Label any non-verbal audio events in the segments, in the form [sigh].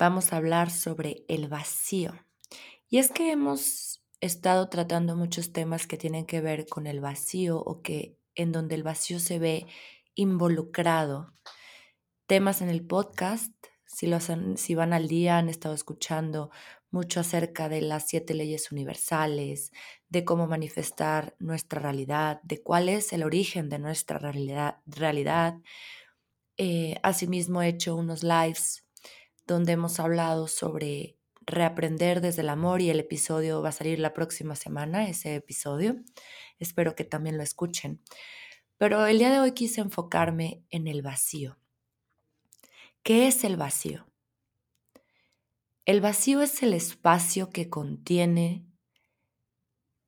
vamos a hablar sobre el vacío. Y es que hemos estado tratando muchos temas que tienen que ver con el vacío o que en donde el vacío se ve involucrado. Temas en el podcast, si, si van al día, han estado escuchando mucho acerca de las siete leyes universales, de cómo manifestar nuestra realidad, de cuál es el origen de nuestra realidad. realidad. Eh, asimismo, he hecho unos lives donde hemos hablado sobre reaprender desde el amor y el episodio va a salir la próxima semana, ese episodio. Espero que también lo escuchen. Pero el día de hoy quise enfocarme en el vacío. ¿Qué es el vacío? El vacío es el espacio que contiene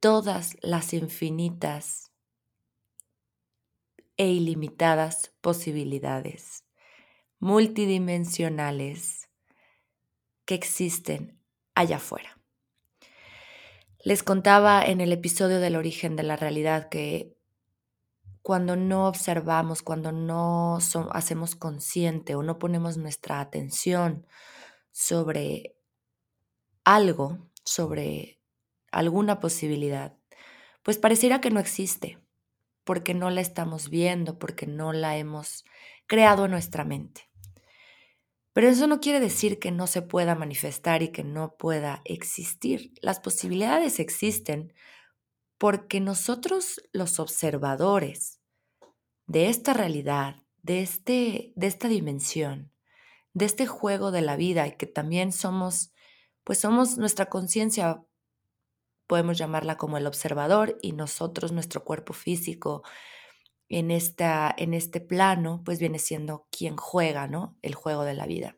todas las infinitas e ilimitadas posibilidades multidimensionales que existen allá afuera. Les contaba en el episodio del origen de la realidad que cuando no observamos, cuando no hacemos consciente o no ponemos nuestra atención sobre algo, sobre alguna posibilidad, pues pareciera que no existe, porque no la estamos viendo, porque no la hemos creado en nuestra mente. Pero eso no quiere decir que no se pueda manifestar y que no pueda existir. Las posibilidades existen porque nosotros los observadores de esta realidad, de, este, de esta dimensión, de este juego de la vida y que también somos, pues somos nuestra conciencia, podemos llamarla como el observador y nosotros nuestro cuerpo físico, en, esta, en este plano, pues viene siendo quien juega, ¿no? El juego de la vida.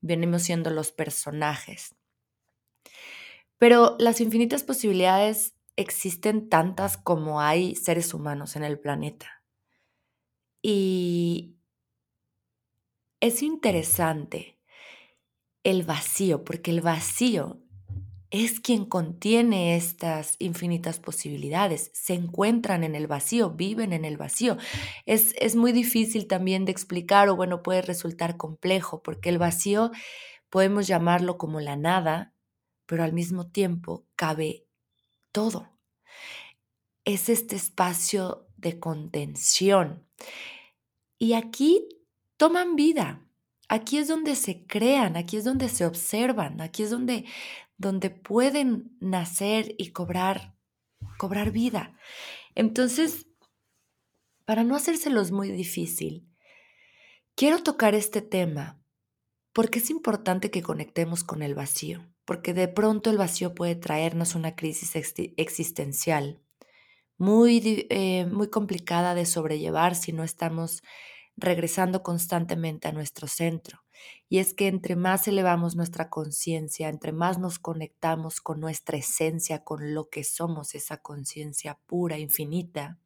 Venimos siendo los personajes. Pero las infinitas posibilidades existen tantas como hay seres humanos en el planeta. Y es interesante el vacío, porque el vacío es quien contiene estas infinitas posibilidades, se encuentran en el vacío, viven en el vacío. Es, es, muy difícil también de explicar o bueno, puede resultar complejo porque el vacío podemos llamarlo como la nada, pero al mismo tiempo cabe todo. Es este espacio de contención. Y aquí toman vida. Aquí es donde se crean, aquí es donde se observan, aquí es donde, donde pueden nacer y cobrar, cobrar vida. Entonces, para no hacérselos muy difícil, quiero tocar este tema porque es importante que conectemos con el vacío, porque de pronto el vacío puede traernos una crisis existencial muy, eh, muy complicada de sobrellevar si no estamos regresando constantemente a nuestro centro. Y es que entre más elevamos nuestra conciencia, entre más nos conectamos con nuestra esencia, con lo que somos, esa conciencia pura, infinita,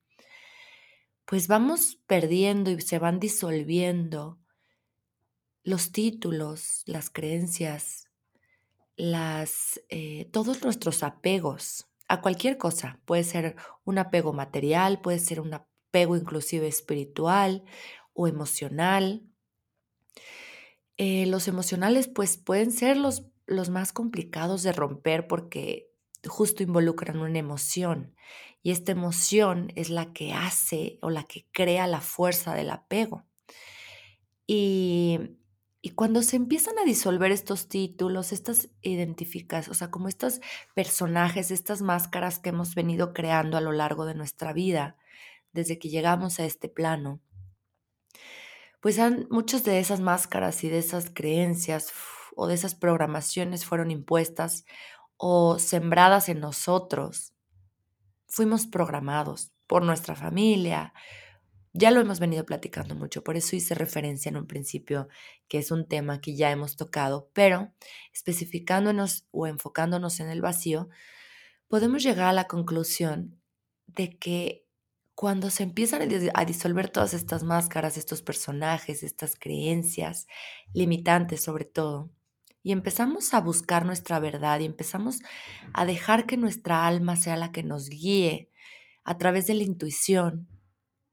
pues vamos perdiendo y se van disolviendo los títulos, las creencias, las, eh, todos nuestros apegos a cualquier cosa. Puede ser un apego material, puede ser un apego inclusive espiritual o emocional. Eh, los emocionales pues pueden ser los, los más complicados de romper porque justo involucran una emoción y esta emoción es la que hace o la que crea la fuerza del apego. Y, y cuando se empiezan a disolver estos títulos, estas identificas, o sea, como estos personajes, estas máscaras que hemos venido creando a lo largo de nuestra vida, desde que llegamos a este plano, pues han, muchas de esas máscaras y de esas creencias o de esas programaciones fueron impuestas o sembradas en nosotros. Fuimos programados por nuestra familia, Ya lo hemos venido platicando mucho, por eso hice referencia en un principio que es un tema que ya hemos tocado, pero especificándonos o enfocándonos en el vacío, podemos llegar a la conclusión de que cuando se empiezan a disolver todas estas máscaras, estos personajes, estas creencias limitantes sobre todo, y empezamos a buscar nuestra verdad y empezamos a dejar que nuestra alma sea la que nos guíe a través de la intuición,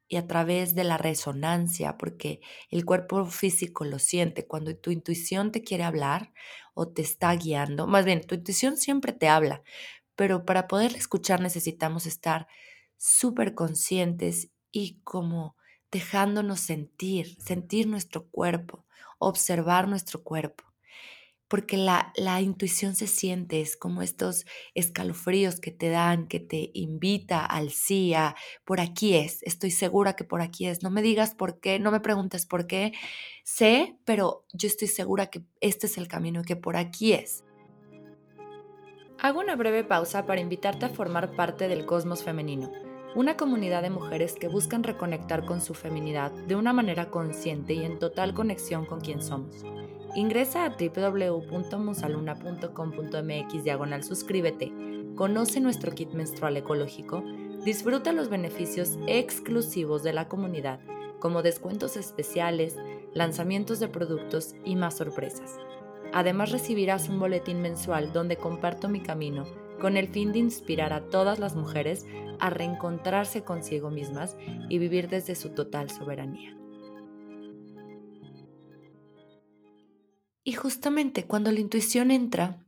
y a través de la resonancia, porque el cuerpo físico lo siente. Cuando tu intuición te quiere hablar o te está guiando, más bien, tu intuición siempre te habla, pero para poder escuchar necesitamos estar súper conscientes y como dejándonos sentir, sentir nuestro cuerpo, observar nuestro cuerpo. Porque la, la, intuición se siente, es como estos escalofríos que te dan, que te invita al sí, a por aquí es, estoy segura que por aquí es, no me digas por qué, no me preguntes por qué, sé, pero yo estoy segura que este es el camino, que por aquí es. Hago una breve pausa para invitarte a formar parte del Cosmos Femenino, una comunidad de mujeres que buscan reconectar con su feminidad de una manera consciente y en total conexión con quien somos. Ingresa a www.musaluna.com.mx diagonal suscríbete, conoce nuestro kit menstrual ecológico, disfruta los beneficios exclusivos de la comunidad, como descuentos especiales, lanzamientos de productos y más sorpresas. Además recibirás un boletín mensual donde comparto mi camino con el fin de inspirar a todas las mujeres a reencontrarse consigo mismas y vivir desde su total soberanía. Y justamente cuando la intuición entra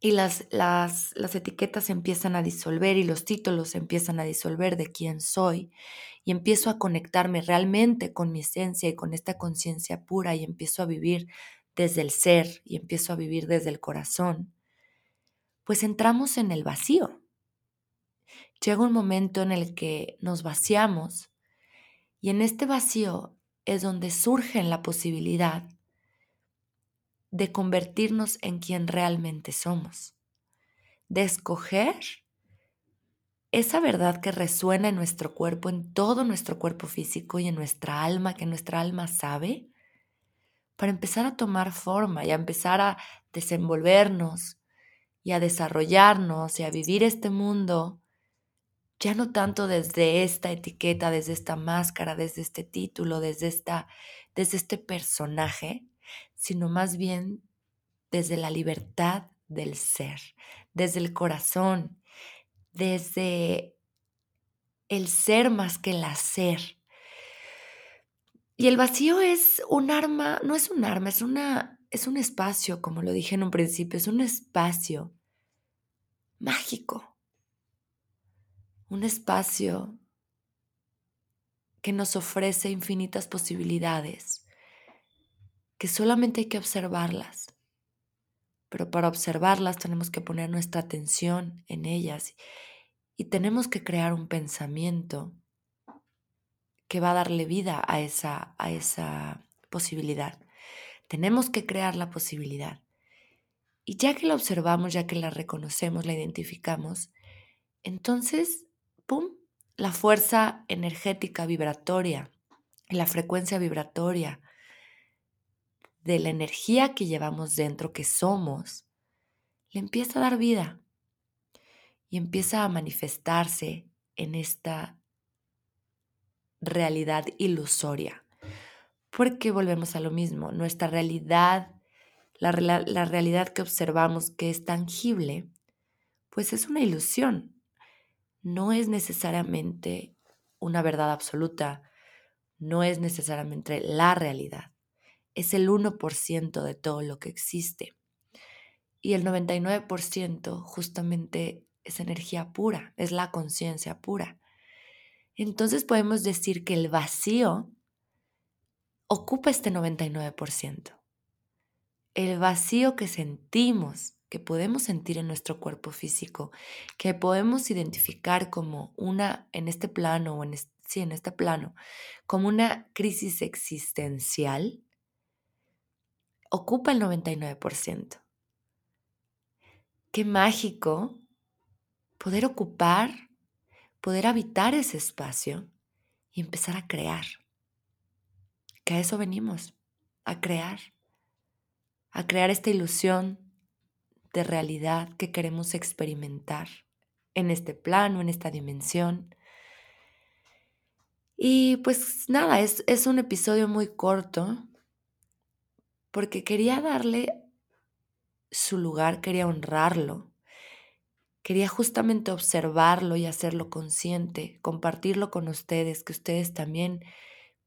y las, las, las etiquetas empiezan a disolver y los títulos empiezan a disolver de quién soy y empiezo a conectarme realmente con mi esencia y con esta conciencia pura y empiezo a vivir desde el ser y empiezo a vivir desde el corazón, pues entramos en el vacío. Llega un momento en el que nos vaciamos y en este vacío es donde surge la posibilidad de convertirnos en quien realmente somos, de escoger esa verdad que resuena en nuestro cuerpo, en todo nuestro cuerpo físico y en nuestra alma, que nuestra alma sabe, para empezar a tomar forma y a empezar a desenvolvernos y a desarrollarnos y a vivir este mundo, ya no tanto desde esta etiqueta, desde esta máscara, desde este título, desde, esta, desde este personaje, sino más bien desde la libertad del ser, desde el corazón, desde el ser más que el hacer. Y el vacío es un arma, no es un arma, es una es un espacio, como lo dije en un principio, es un espacio mágico. Un espacio que nos ofrece infinitas posibilidades que solamente hay que observarlas. Pero para observarlas tenemos que poner nuestra atención en ellas y tenemos que crear un pensamiento que va a darle vida a esa, a esa posibilidad. Tenemos que crear la posibilidad. Y ya que la observamos, ya que la reconocemos, la identificamos, entonces, ¡pum!, la fuerza energética vibratoria, la frecuencia vibratoria, de la energía que llevamos dentro, que somos, le empieza a dar vida y empieza a manifestarse en esta realidad ilusoria. Porque volvemos a lo mismo, nuestra realidad, la, la realidad que observamos que es tangible, pues es una ilusión. No es necesariamente una verdad absoluta, no es necesariamente la realidad es el 1% de todo lo que existe. Y el 99% justamente es energía pura, es la conciencia pura. Entonces podemos decir que el vacío ocupa este 99%. El vacío que sentimos, que podemos sentir en nuestro cuerpo físico, que podemos identificar como una, en este plano, o en sí, en este plano, como una crisis existencial, ocupa el 99%. Qué mágico poder ocupar, poder habitar ese espacio y empezar a crear. Que a eso venimos, a crear, a crear esta ilusión de realidad que queremos experimentar en este plano, en esta dimensión. Y pues nada, es, es un episodio muy corto porque quería darle su lugar, quería honrarlo, quería justamente observarlo y hacerlo consciente, compartirlo con ustedes, que ustedes también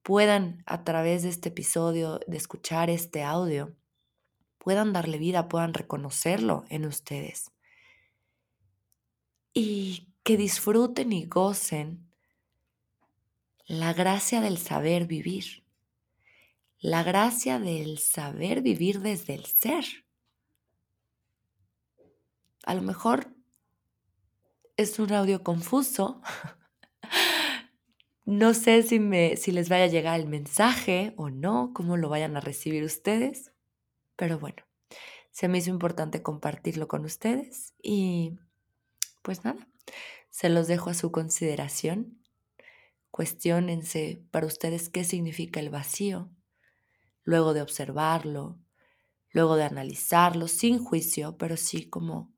puedan a través de este episodio, de escuchar este audio, puedan darle vida, puedan reconocerlo en ustedes. Y que disfruten y gocen la gracia del saber vivir, la gracia del saber vivir desde el ser. A lo mejor es un audio confuso. [laughs] No sé si, me, si les vaya a llegar el mensaje o no, cómo lo vayan a recibir ustedes, pero bueno, se me hizo importante compartirlo con ustedes y pues nada, se los dejo a su consideración. Cuestiónense para ustedes qué significa el vacío, luego de observarlo, luego de analizarlo sin juicio, pero sí como,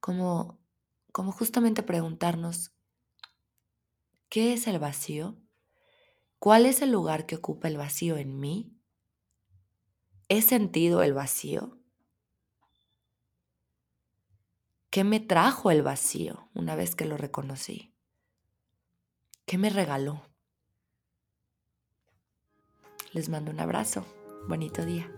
como, como justamente preguntarnos, ¿qué es el vacío? ¿Cuál es el lugar que ocupa el vacío en mí? ¿He sentido el vacío? ¿Qué me trajo el vacío una vez que lo reconocí? ¿Qué me regaló? Les mando un abrazo. Bonito día.